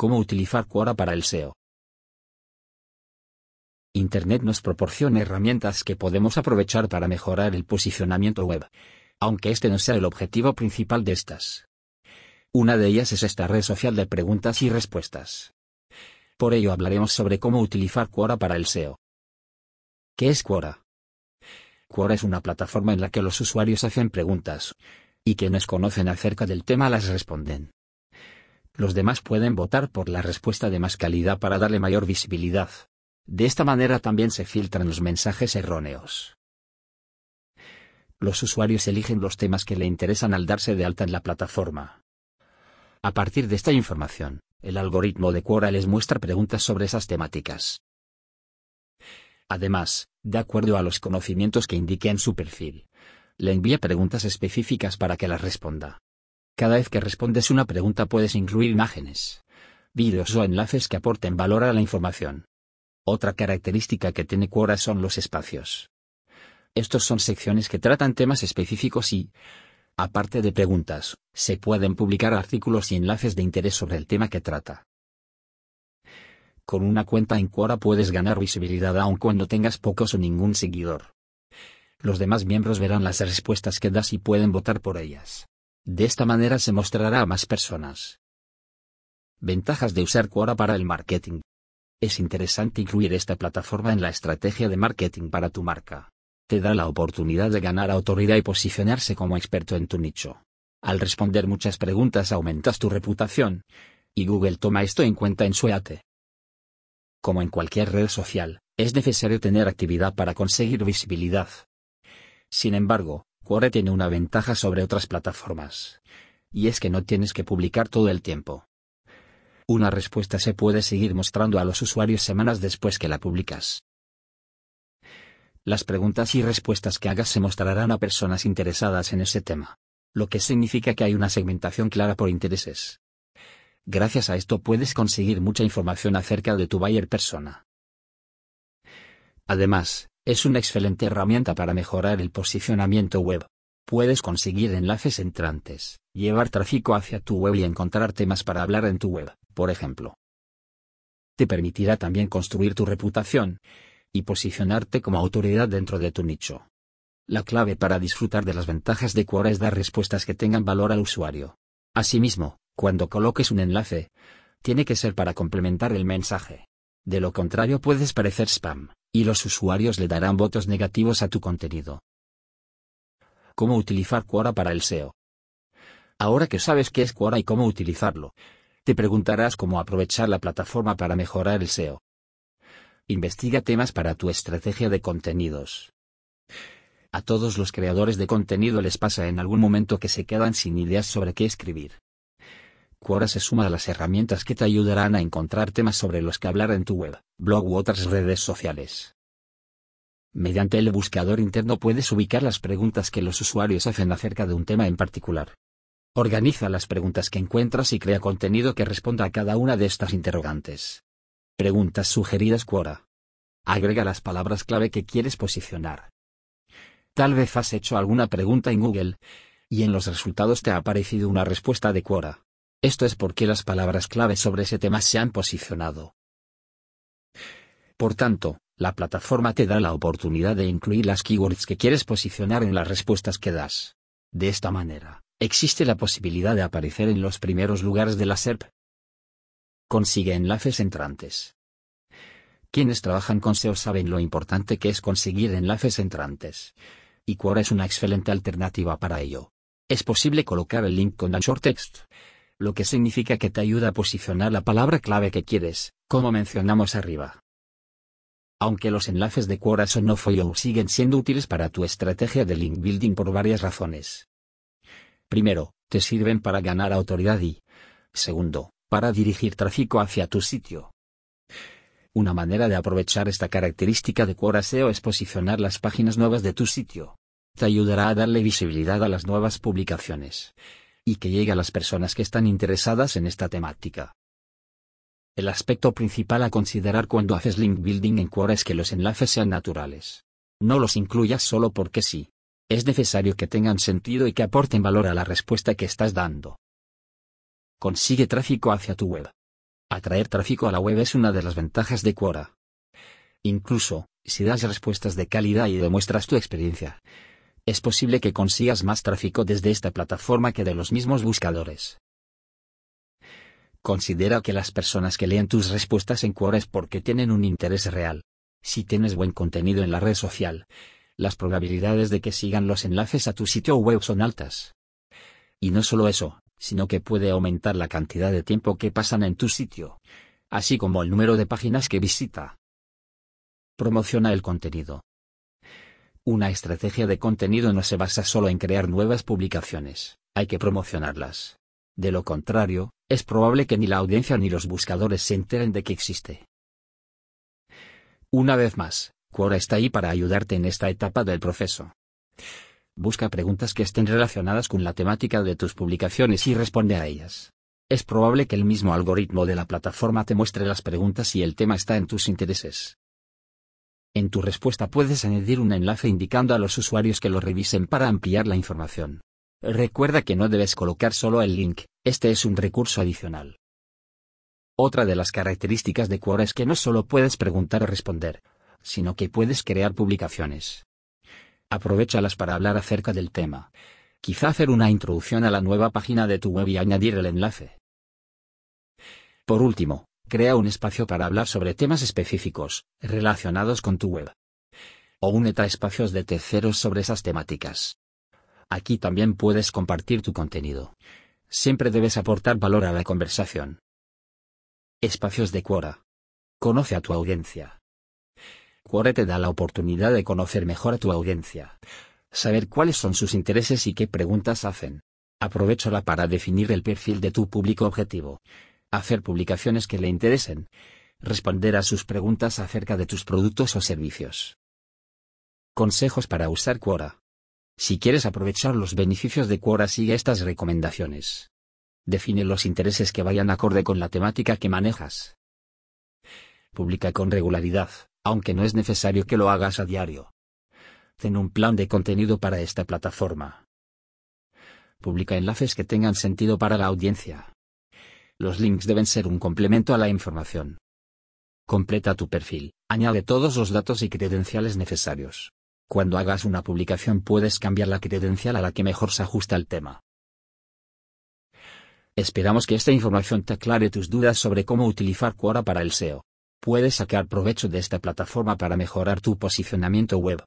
Cómo utilizar Quora para el SEO. Internet nos proporciona herramientas que podemos aprovechar para mejorar el posicionamiento web, aunque este no sea el objetivo principal de estas. Una de ellas es esta red social de preguntas y respuestas. Por ello hablaremos sobre cómo utilizar Quora para el SEO. ¿Qué es Quora? Quora es una plataforma en la que los usuarios hacen preguntas, y quienes conocen acerca del tema las responden. Los demás pueden votar por la respuesta de más calidad para darle mayor visibilidad. De esta manera también se filtran los mensajes erróneos. Los usuarios eligen los temas que le interesan al darse de alta en la plataforma. A partir de esta información, el algoritmo de Quora les muestra preguntas sobre esas temáticas. Además, de acuerdo a los conocimientos que indique en su perfil, le envía preguntas específicas para que las responda. Cada vez que respondes una pregunta puedes incluir imágenes, vídeos o enlaces que aporten valor a la información. Otra característica que tiene Quora son los espacios. Estos son secciones que tratan temas específicos y, aparte de preguntas, se pueden publicar artículos y enlaces de interés sobre el tema que trata. Con una cuenta en Quora puedes ganar visibilidad aun cuando tengas pocos o ningún seguidor. Los demás miembros verán las respuestas que das y pueden votar por ellas. De esta manera se mostrará a más personas. Ventajas de usar Quora para el marketing. Es interesante incluir esta plataforma en la estrategia de marketing para tu marca. Te da la oportunidad de ganar autoridad y posicionarse como experto en tu nicho. Al responder muchas preguntas aumentas tu reputación, y Google toma esto en cuenta en su EAT. Como en cualquier red social, es necesario tener actividad para conseguir visibilidad. Sin embargo, Quora tiene una ventaja sobre otras plataformas. Y es que no tienes que publicar todo el tiempo. Una respuesta se puede seguir mostrando a los usuarios semanas después que la publicas. Las preguntas y respuestas que hagas se mostrarán a personas interesadas en ese tema, lo que significa que hay una segmentación clara por intereses. Gracias a esto puedes conseguir mucha información acerca de tu buyer persona. Además, es una excelente herramienta para mejorar el posicionamiento web. Puedes conseguir enlaces entrantes, llevar tráfico hacia tu web y encontrar temas para hablar en tu web, por ejemplo. Te permitirá también construir tu reputación y posicionarte como autoridad dentro de tu nicho. La clave para disfrutar de las ventajas de Quora es dar respuestas que tengan valor al usuario. Asimismo, cuando coloques un enlace, tiene que ser para complementar el mensaje. De lo contrario puedes parecer spam, y los usuarios le darán votos negativos a tu contenido. ¿Cómo utilizar Quora para el SEO? Ahora que sabes qué es Quora y cómo utilizarlo, te preguntarás cómo aprovechar la plataforma para mejorar el SEO. Investiga temas para tu estrategia de contenidos. A todos los creadores de contenido les pasa en algún momento que se quedan sin ideas sobre qué escribir. Quora se suma a las herramientas que te ayudarán a encontrar temas sobre los que hablar en tu web, blog u otras redes sociales. Mediante el buscador interno puedes ubicar las preguntas que los usuarios hacen acerca de un tema en particular. Organiza las preguntas que encuentras y crea contenido que responda a cada una de estas interrogantes. Preguntas sugeridas Quora. Agrega las palabras clave que quieres posicionar. Tal vez has hecho alguna pregunta en Google, y en los resultados te ha aparecido una respuesta de Quora. Esto es porque las palabras clave sobre ese tema se han posicionado. Por tanto, la plataforma te da la oportunidad de incluir las keywords que quieres posicionar en las respuestas que das. De esta manera, existe la posibilidad de aparecer en los primeros lugares de la SERP. Consigue enlaces entrantes. Quienes trabajan con SEO saben lo importante que es conseguir enlaces entrantes. Y Quora es una excelente alternativa para ello. Es posible colocar el link con short text lo que significa que te ayuda a posicionar la palabra clave que quieres, como mencionamos arriba. Aunque los enlaces de Quora son no follow siguen siendo útiles para tu estrategia de link building por varias razones. Primero, te sirven para ganar autoridad y, segundo, para dirigir tráfico hacia tu sitio. Una manera de aprovechar esta característica de Quora SEO es posicionar las páginas nuevas de tu sitio. Te ayudará a darle visibilidad a las nuevas publicaciones y que llegue a las personas que están interesadas en esta temática. El aspecto principal a considerar cuando haces link building en Quora es que los enlaces sean naturales. No los incluyas solo porque sí. Es necesario que tengan sentido y que aporten valor a la respuesta que estás dando. Consigue tráfico hacia tu web. Atraer tráfico a la web es una de las ventajas de Quora. Incluso, si das respuestas de calidad y demuestras tu experiencia, es posible que consigas más tráfico desde esta plataforma que de los mismos buscadores. Considera que las personas que leen tus respuestas en Quora es porque tienen un interés real. Si tienes buen contenido en la red social, las probabilidades de que sigan los enlaces a tu sitio web son altas. Y no solo eso, sino que puede aumentar la cantidad de tiempo que pasan en tu sitio, así como el número de páginas que visita. Promociona el contenido. Una estrategia de contenido no se basa solo en crear nuevas publicaciones, hay que promocionarlas. De lo contrario, es probable que ni la audiencia ni los buscadores se enteren de que existe. Una vez más, Quora está ahí para ayudarte en esta etapa del proceso. Busca preguntas que estén relacionadas con la temática de tus publicaciones y responde a ellas. Es probable que el mismo algoritmo de la plataforma te muestre las preguntas si el tema está en tus intereses. En tu respuesta puedes añadir un enlace indicando a los usuarios que lo revisen para ampliar la información. Recuerda que no debes colocar solo el link, este es un recurso adicional. Otra de las características de Quora es que no solo puedes preguntar o responder, sino que puedes crear publicaciones. Aprovechalas para hablar acerca del tema. Quizá hacer una introducción a la nueva página de tu web y añadir el enlace. Por último, crea un espacio para hablar sobre temas específicos, relacionados con tu web. O únete a espacios de terceros sobre esas temáticas. Aquí también puedes compartir tu contenido. Siempre debes aportar valor a la conversación. Espacios de Quora. Conoce a tu audiencia. Quora te da la oportunidad de conocer mejor a tu audiencia. Saber cuáles son sus intereses y qué preguntas hacen. Aprovechala para definir el perfil de tu público objetivo. Hacer publicaciones que le interesen. Responder a sus preguntas acerca de tus productos o servicios. Consejos para usar Quora. Si quieres aprovechar los beneficios de Quora sigue estas recomendaciones. Define los intereses que vayan acorde con la temática que manejas. Publica con regularidad aunque no es necesario que lo hagas a diario. Ten un plan de contenido para esta plataforma. Publica enlaces que tengan sentido para la audiencia. Los links deben ser un complemento a la información. Completa tu perfil, añade todos los datos y credenciales necesarios. Cuando hagas una publicación puedes cambiar la credencial a la que mejor se ajusta al tema. Esperamos que esta información te aclare tus dudas sobre cómo utilizar Quora para el SEO. Puedes sacar provecho de esta plataforma para mejorar tu posicionamiento web.